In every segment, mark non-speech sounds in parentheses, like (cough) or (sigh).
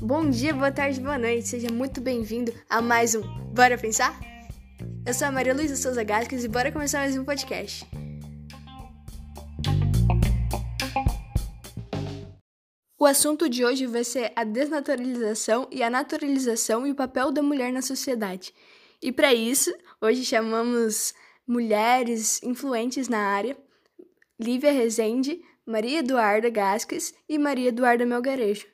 Bom dia, boa tarde, boa noite. Seja muito bem-vindo a mais um Bora Pensar? Eu sou a Maria Luísa Souza Gasques e bora começar mais um podcast. O assunto de hoje vai ser a desnaturalização e a naturalização e o papel da mulher na sociedade. E para isso, hoje chamamos mulheres influentes na área, Lívia Rezende, Maria Eduarda Gasques e Maria Eduarda Melgarejo.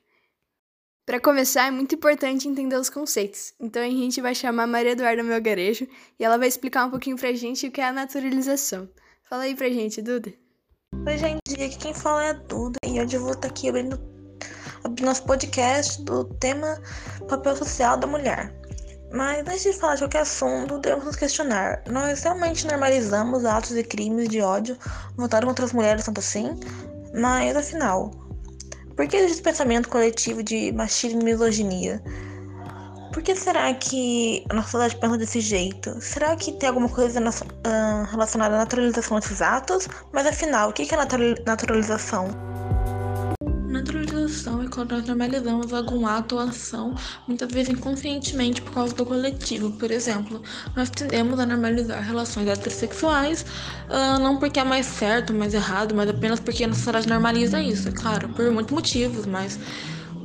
Para começar, é muito importante entender os conceitos. Então a gente vai chamar Maria Eduarda Melgarejo e ela vai explicar um pouquinho pra gente o que é a naturalização. Fala aí pra gente, Duda. Oi, gente, aqui quem fala é a Duda e hoje eu vou estar aqui abrindo, abrindo nosso podcast do tema papel social da mulher. Mas antes de falar de qualquer assunto, devemos nos questionar: nós realmente normalizamos atos e crimes de ódio voltados contra as mulheres tanto assim? Mas afinal, por que existe pensamento coletivo de machismo e misoginia? Por que será que a nossa sociedade pensa desse jeito? Será que tem alguma coisa uh, relacionada à naturalização desses atos? Mas afinal, o que é naturalização? Naturalização é quando nós normalizamos algum ato ou ação, muitas vezes inconscientemente por causa do coletivo. Por exemplo, nós tendemos a normalizar relações heterossexuais, uh, não porque é mais certo, mais errado, mas apenas porque a sociedade normaliza isso, é claro, por muitos motivos, mas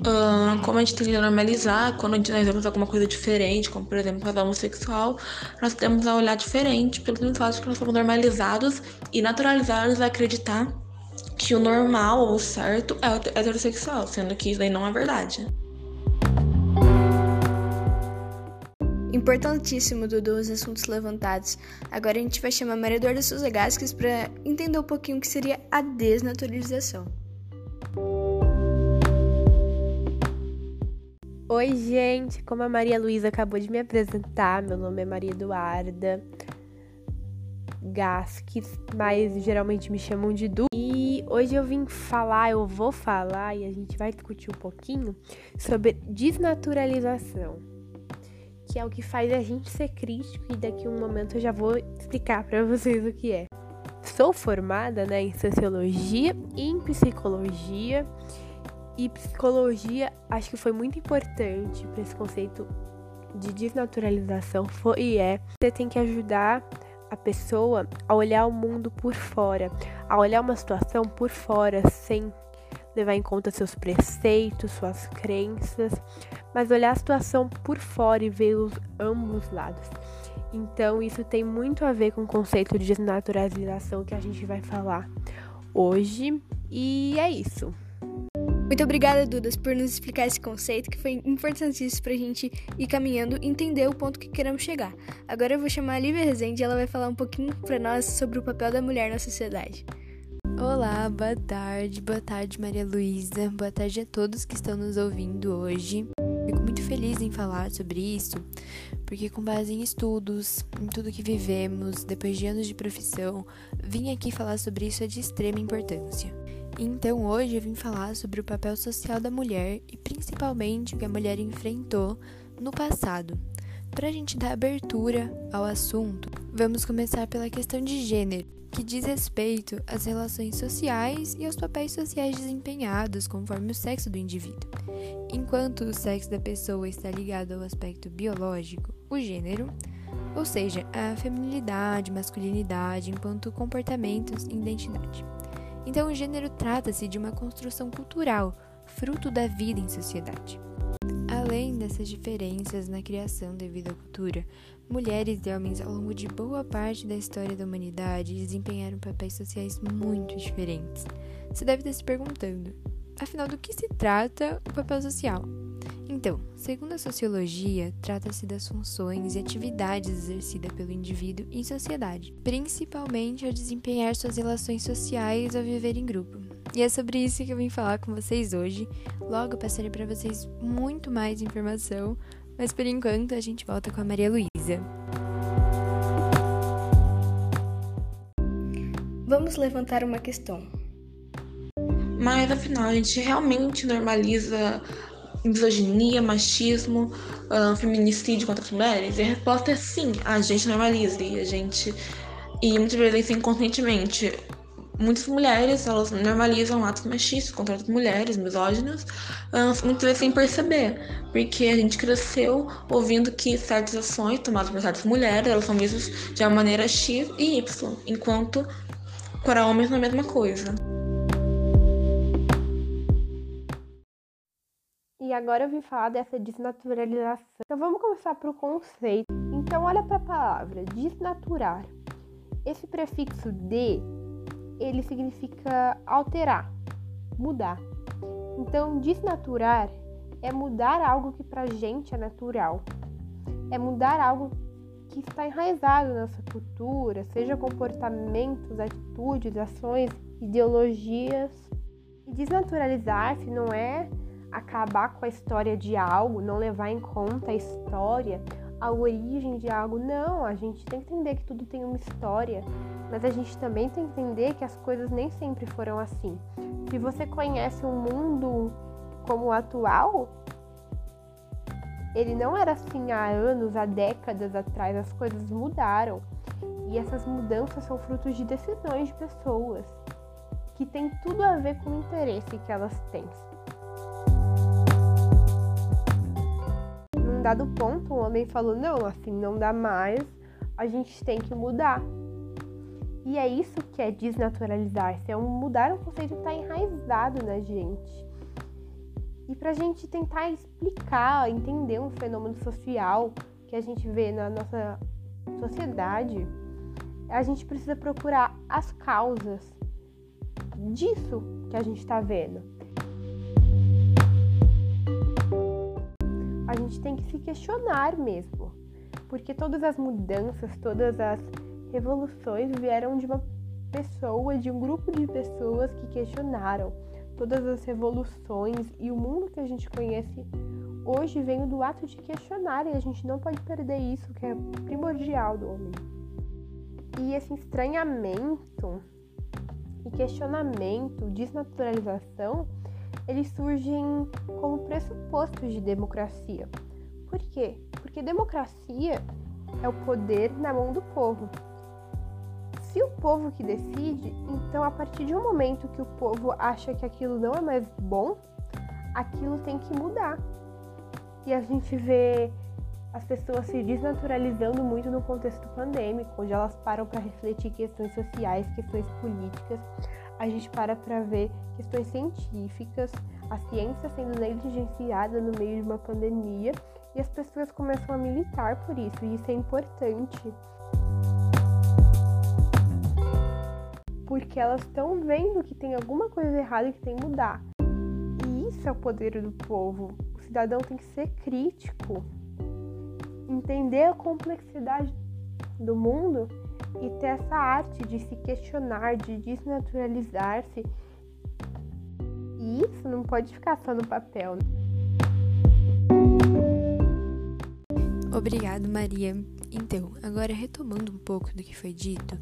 Uh, como a gente tende a normalizar, quando nós vemos alguma coisa diferente, como por exemplo casal homossexual, nós temos a olhar diferente pelo fato que nós somos normalizados e naturalizados a acreditar que o normal ou certo é heterossexual, sendo que isso aí não é verdade. Importantíssimo, Dudu, os assuntos levantados. Agora a gente vai chamar Maria Eduarda Souza Gasques para entender um pouquinho o que seria a desnaturalização. Oi, gente! Como a Maria Luísa acabou de me apresentar, meu nome é Maria Eduarda Gasques, mas geralmente me chamam de Du. E hoje eu vim falar, eu vou falar e a gente vai discutir um pouquinho sobre desnaturalização, que é o que faz a gente ser crítico e daqui um momento eu já vou explicar para vocês o que é. Sou formada né, em sociologia e em psicologia. E psicologia acho que foi muito importante para esse conceito de desnaturalização foi e é. Você tem que ajudar a pessoa a olhar o mundo por fora, a olhar uma situação por fora, sem levar em conta seus preceitos, suas crenças, mas olhar a situação por fora e ver os ambos lados. Então, isso tem muito a ver com o conceito de desnaturalização que a gente vai falar hoje, e é isso. Muito obrigada, Dudas, por nos explicar esse conceito que foi importantíssimo pra gente ir caminhando e entender o ponto que queremos chegar. Agora eu vou chamar a Lívia Rezende e ela vai falar um pouquinho pra nós sobre o papel da mulher na sociedade. Olá, boa tarde, boa tarde Maria Luísa, boa tarde a todos que estão nos ouvindo hoje. Fico muito feliz em falar sobre isso, porque com base em estudos, em tudo que vivemos, depois de anos de profissão, vim aqui falar sobre isso é de extrema importância. Então hoje eu vim falar sobre o papel social da mulher e principalmente o que a mulher enfrentou no passado. Para a gente dar abertura ao assunto, vamos começar pela questão de gênero, que diz respeito às relações sociais e aos papéis sociais desempenhados conforme o sexo do indivíduo. Enquanto o sexo da pessoa está ligado ao aspecto biológico, o gênero, ou seja, a feminilidade, masculinidade enquanto comportamentos e identidade. Então, o gênero trata-se de uma construção cultural, fruto da vida em sociedade. Além dessas diferenças na criação devido à cultura, mulheres e homens ao longo de boa parte da história da humanidade desempenharam papéis sociais muito diferentes. Você deve estar se perguntando, afinal, do que se trata o papel social? Então, segundo a sociologia, trata-se das funções e atividades exercidas pelo indivíduo em sociedade, principalmente ao desempenhar suas relações sociais ao viver em grupo. E é sobre isso que eu vim falar com vocês hoje. Logo passarei para vocês muito mais informação, mas por enquanto a gente volta com a Maria Luísa. Vamos levantar uma questão. Mas afinal, a gente realmente normaliza misoginia, machismo, uh, feminicídio contra as mulheres? E a resposta é sim, a gente normaliza e a gente. E muitas vezes isso inconscientemente. muitas mulheres elas normalizam atos machistas contra as mulheres, misóginos, muitas vezes sem perceber, porque a gente cresceu ouvindo que certas ações tomadas por certas mulheres elas são vistas de uma maneira X e Y, enquanto para homens não é a mesma coisa. E agora eu vim falar dessa desnaturalização. Então vamos começar o conceito. Então olha para a palavra desnaturar. Esse prefixo de ele significa alterar, mudar. Então, desnaturar é mudar algo que pra gente é natural. É mudar algo que está enraizado na nossa cultura, seja comportamentos, atitudes, ações, ideologias. E desnaturalizar-se não é acabar com a história de algo, não levar em conta a história, a origem de algo. Não, a gente tem que entender que tudo tem uma história, mas a gente também tem que entender que as coisas nem sempre foram assim. Se você conhece um mundo como o atual, ele não era assim há anos, há décadas atrás, as coisas mudaram. E essas mudanças são frutos de decisões de pessoas que tem tudo a ver com o interesse que elas têm. Num dado ponto, o homem falou: não, assim não dá mais, a gente tem que mudar. E é isso que é desnaturalizar-se, é um mudar um conceito que está enraizado na gente. E para a gente tentar explicar, entender um fenômeno social que a gente vê na nossa sociedade, a gente precisa procurar as causas disso que a gente está vendo. A gente tem que se questionar mesmo, porque todas as mudanças, todas as revoluções vieram de uma pessoa, de um grupo de pessoas que questionaram todas as revoluções e o mundo que a gente conhece hoje vem do ato de questionar e a gente não pode perder isso que é primordial do homem. E esse estranhamento e questionamento, desnaturalização, eles surgem como pressupostos de democracia. Por quê? Porque democracia é o poder na mão do povo se o povo que decide, então a partir de um momento que o povo acha que aquilo não é mais bom, aquilo tem que mudar. E a gente vê as pessoas se desnaturalizando muito no contexto pandêmico, onde elas param para refletir questões sociais, questões políticas. A gente para para ver questões científicas, a ciência sendo negligenciada no meio de uma pandemia, e as pessoas começam a militar por isso, e isso é importante. porque elas estão vendo que tem alguma coisa errada que tem que mudar. E isso é o poder do povo. O cidadão tem que ser crítico, entender a complexidade do mundo e ter essa arte de se questionar, de desnaturalizar-se. E isso não pode ficar só no papel. Obrigado, Maria. Então, agora retomando um pouco do que foi dito,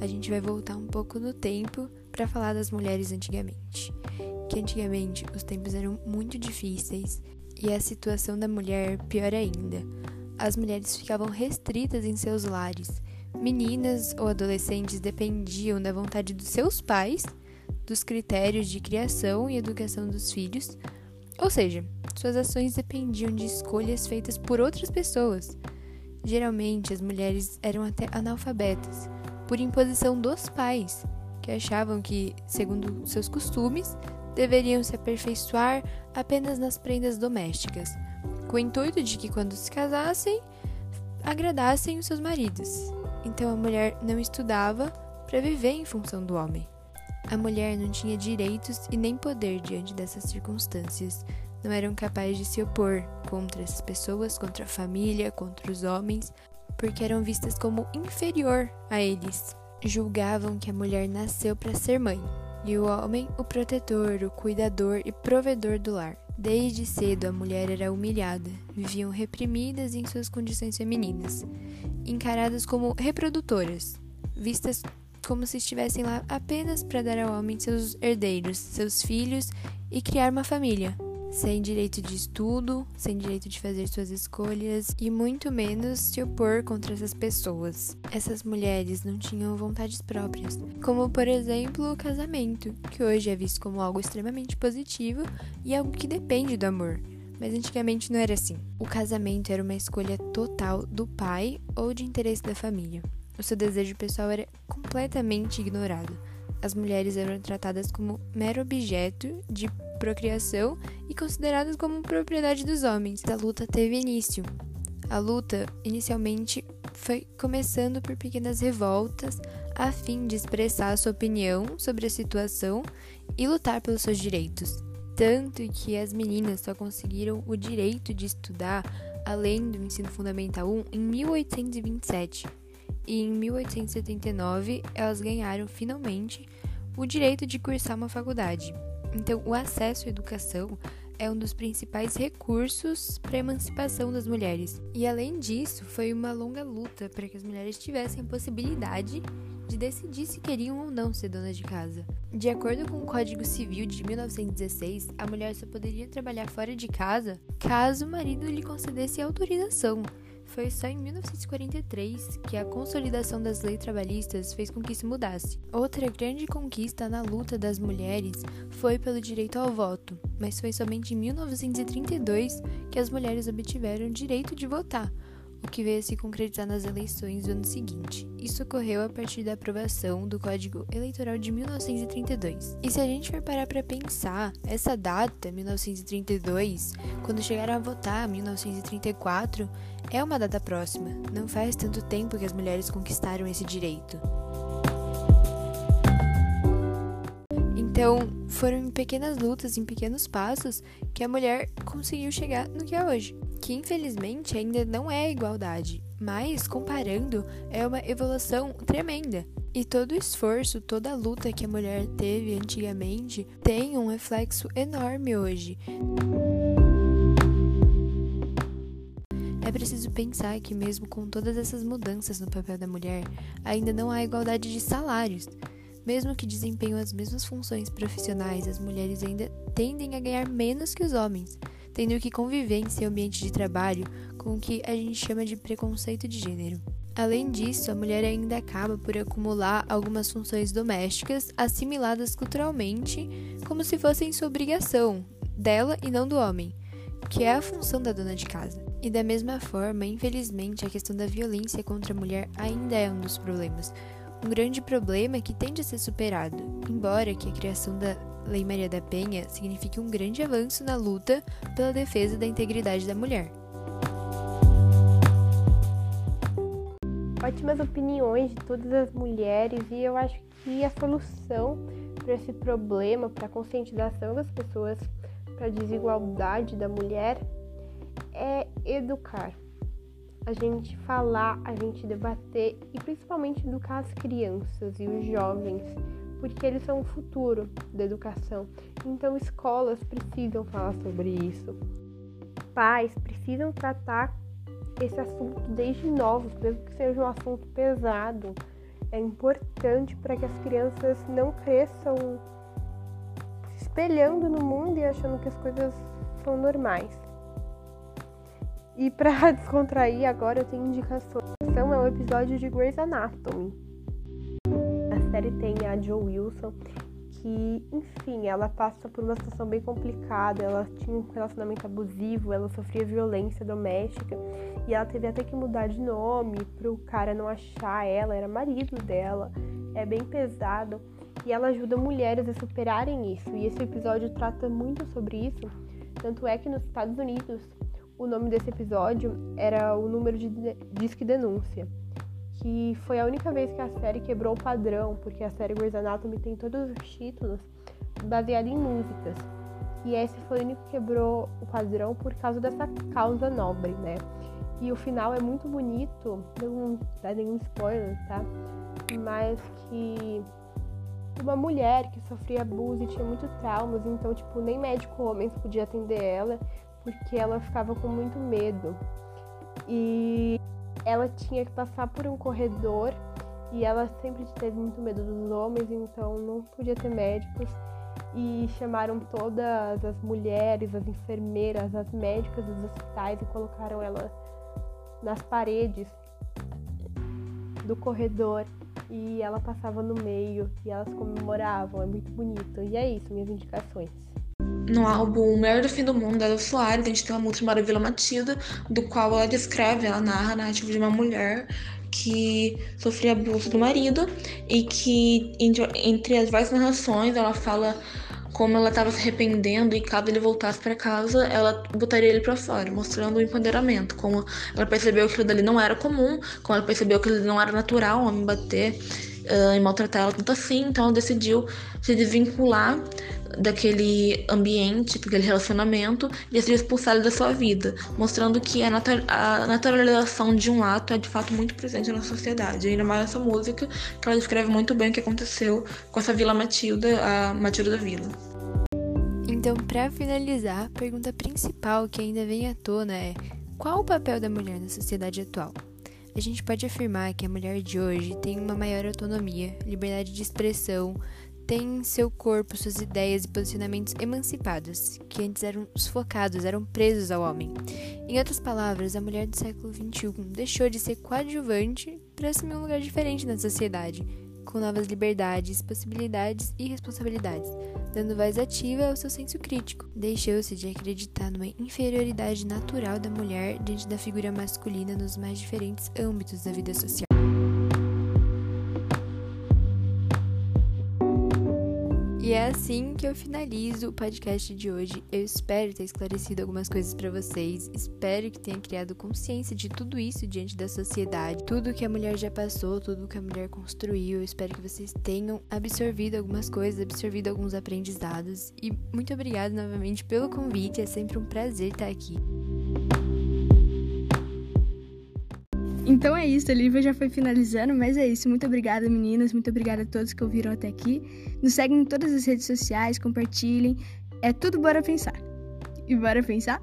a gente vai voltar um pouco no tempo para falar das mulheres antigamente. Que antigamente os tempos eram muito difíceis e a situação da mulher pior ainda. As mulheres ficavam restritas em seus lares. Meninas ou adolescentes dependiam da vontade dos seus pais, dos critérios de criação e educação dos filhos, ou seja, suas ações dependiam de escolhas feitas por outras pessoas. Geralmente, as mulheres eram até analfabetas, por imposição dos pais, que achavam que, segundo seus costumes, deveriam se aperfeiçoar apenas nas prendas domésticas, com o intuito de que, quando se casassem, agradassem os seus maridos. Então, a mulher não estudava para viver em função do homem. A mulher não tinha direitos e nem poder diante dessas circunstâncias, não eram capazes de se opor contra essas pessoas, contra a família, contra os homens, porque eram vistas como inferior a eles. Julgavam que a mulher nasceu para ser mãe e o homem o protetor, o cuidador e provedor do lar. Desde cedo a mulher era humilhada, viviam reprimidas em suas condições femininas, encaradas como reprodutoras, vistas como se estivessem lá apenas para dar ao homem seus herdeiros, seus filhos e criar uma família. Sem direito de estudo, sem direito de fazer suas escolhas e muito menos se opor contra essas pessoas. Essas mulheres não tinham vontades próprias, como por exemplo o casamento, que hoje é visto como algo extremamente positivo e algo que depende do amor. Mas antigamente não era assim. O casamento era uma escolha total do pai ou de interesse da família. O seu desejo pessoal era completamente ignorado. As mulheres eram tratadas como mero objeto de procriação e consideradas como propriedade dos homens. A luta teve início. A luta, inicialmente, foi começando por pequenas revoltas a fim de expressar sua opinião sobre a situação e lutar pelos seus direitos. Tanto que as meninas só conseguiram o direito de estudar além do ensino fundamental 1 em 1827. E em 1879 elas ganharam finalmente o direito de cursar uma faculdade. Então, o acesso à educação é um dos principais recursos para a emancipação das mulheres. E além disso, foi uma longa luta para que as mulheres tivessem a possibilidade de decidir se queriam ou não ser dona de casa. De acordo com o Código Civil de 1916, a mulher só poderia trabalhar fora de casa caso o marido lhe concedesse autorização. Foi só em 1943 que a consolidação das leis trabalhistas fez com que isso mudasse. Outra grande conquista na luta das mulheres foi pelo direito ao voto, mas foi somente em 1932 que as mulheres obtiveram o direito de votar, o que veio a se concretizar nas eleições do ano seguinte. Isso ocorreu a partir da aprovação do Código Eleitoral de 1932. E se a gente for parar para pensar, essa data, 1932, quando chegaram a votar, 1934, é uma data próxima. Não faz tanto tempo que as mulheres conquistaram esse direito. Então, foram em pequenas lutas, em pequenos passos, que a mulher conseguiu chegar no que é hoje que infelizmente ainda não é igualdade, mas comparando, é uma evolução tremenda. E todo o esforço, toda a luta que a mulher teve antigamente tem um reflexo enorme hoje. É preciso pensar que, mesmo com todas essas mudanças no papel da mulher, ainda não há igualdade de salários. Mesmo que desempenhem as mesmas funções profissionais, as mulheres ainda tendem a ganhar menos que os homens tendo que conviver em seu ambiente de trabalho com o que a gente chama de preconceito de gênero. Além disso, a mulher ainda acaba por acumular algumas funções domésticas assimiladas culturalmente como se fossem sua obrigação, dela e não do homem, que é a função da dona de casa. E da mesma forma, infelizmente, a questão da violência contra a mulher ainda é um dos problemas. Um grande problema que tende a ser superado, embora que a criação da Lei Maria da Penha signifique um grande avanço na luta pela defesa da integridade da mulher. Ótimas opiniões de todas as mulheres e eu acho que a solução para esse problema, para a conscientização das pessoas, para a desigualdade da mulher, é educar. A gente falar, a gente debater e principalmente educar as crianças e os jovens porque eles são o futuro da educação. Então, escolas precisam falar sobre isso. Pais precisam tratar esse assunto desde novos, mesmo que seja um assunto pesado. É importante para que as crianças não cresçam se espelhando no mundo e achando que as coisas são normais. E para (laughs) descontrair, agora eu tenho indicação. É um episódio de Grey's Anatomy série tem a Jo Wilson, que, enfim, ela passa por uma situação bem complicada. Ela tinha um relacionamento abusivo, ela sofria violência doméstica e ela teve até que mudar de nome para o cara não achar ela, era marido dela. É bem pesado e ela ajuda mulheres a superarem isso. E esse episódio trata muito sobre isso. Tanto é que nos Estados Unidos o nome desse episódio era o número de disque denúncia que foi a única vez que a série quebrou o padrão, porque a série Grey's Anatomy tem todos os títulos baseados em músicas. E esse foi o único que quebrou o padrão por causa dessa causa nobre, né? E o final é muito bonito, não dá nenhum spoiler, tá? Mas que uma mulher que sofria abuso e tinha muitos traumas, então, tipo, nem médico homens podia atender ela, porque ela ficava com muito medo. E ela tinha que passar por um corredor e ela sempre teve muito medo dos homens, então não podia ter médicos. e chamaram todas as mulheres, as enfermeiras, as médicas dos hospitais e colocaram elas nas paredes do corredor e ela passava no meio e elas comemoravam. É muito bonito. E é isso, minhas indicações. No álbum Mulher do Fim do Mundo, da Soares, a gente tem uma música chamada Vila Matilda, do qual ela descreve, ela narra a narrativa de uma mulher que sofria abuso do marido e que entre, as várias narrações ela fala como ela estava se arrependendo e caso ele voltasse para casa, ela botaria ele para fora, mostrando o empoderamento, como ela percebeu que aquilo dali não era comum, como ela percebeu que não era natural homem bater uh, e maltratar ela tanto assim, então ela decidiu se desvincular daquele ambiente, daquele relacionamento e expulsar ele da sua vida, mostrando que a, a naturalização de um ato é de fato muito presente na sociedade. ainda mais essa música, que ela descreve muito bem o que aconteceu com essa Vila Matilda, a Matilda da Vila. Então, para finalizar, a pergunta principal que ainda vem à tona é: qual o papel da mulher na sociedade atual? A gente pode afirmar que a mulher de hoje tem uma maior autonomia, liberdade de expressão, tem seu corpo, suas ideias e posicionamentos emancipados, que antes eram sufocados, eram presos ao homem. Em outras palavras, a mulher do século XXI deixou de ser coadjuvante para assumir um lugar diferente na sociedade, com novas liberdades, possibilidades e responsabilidades, dando voz ativa ao seu senso crítico. Deixou-se de acreditar numa inferioridade natural da mulher diante da figura masculina nos mais diferentes âmbitos da vida social. E é assim que eu finalizo o podcast de hoje. Eu espero ter esclarecido algumas coisas para vocês. Espero que tenha criado consciência de tudo isso diante da sociedade, tudo que a mulher já passou, tudo que a mulher construiu. Eu espero que vocês tenham absorvido algumas coisas, absorvido alguns aprendizados. E muito obrigada novamente pelo convite. É sempre um prazer estar aqui. Então é isso, a Lívia já foi finalizando, mas é isso. Muito obrigada, meninas. Muito obrigada a todos que ouviram até aqui. Nos seguem em todas as redes sociais, compartilhem. É tudo bora pensar. E bora pensar?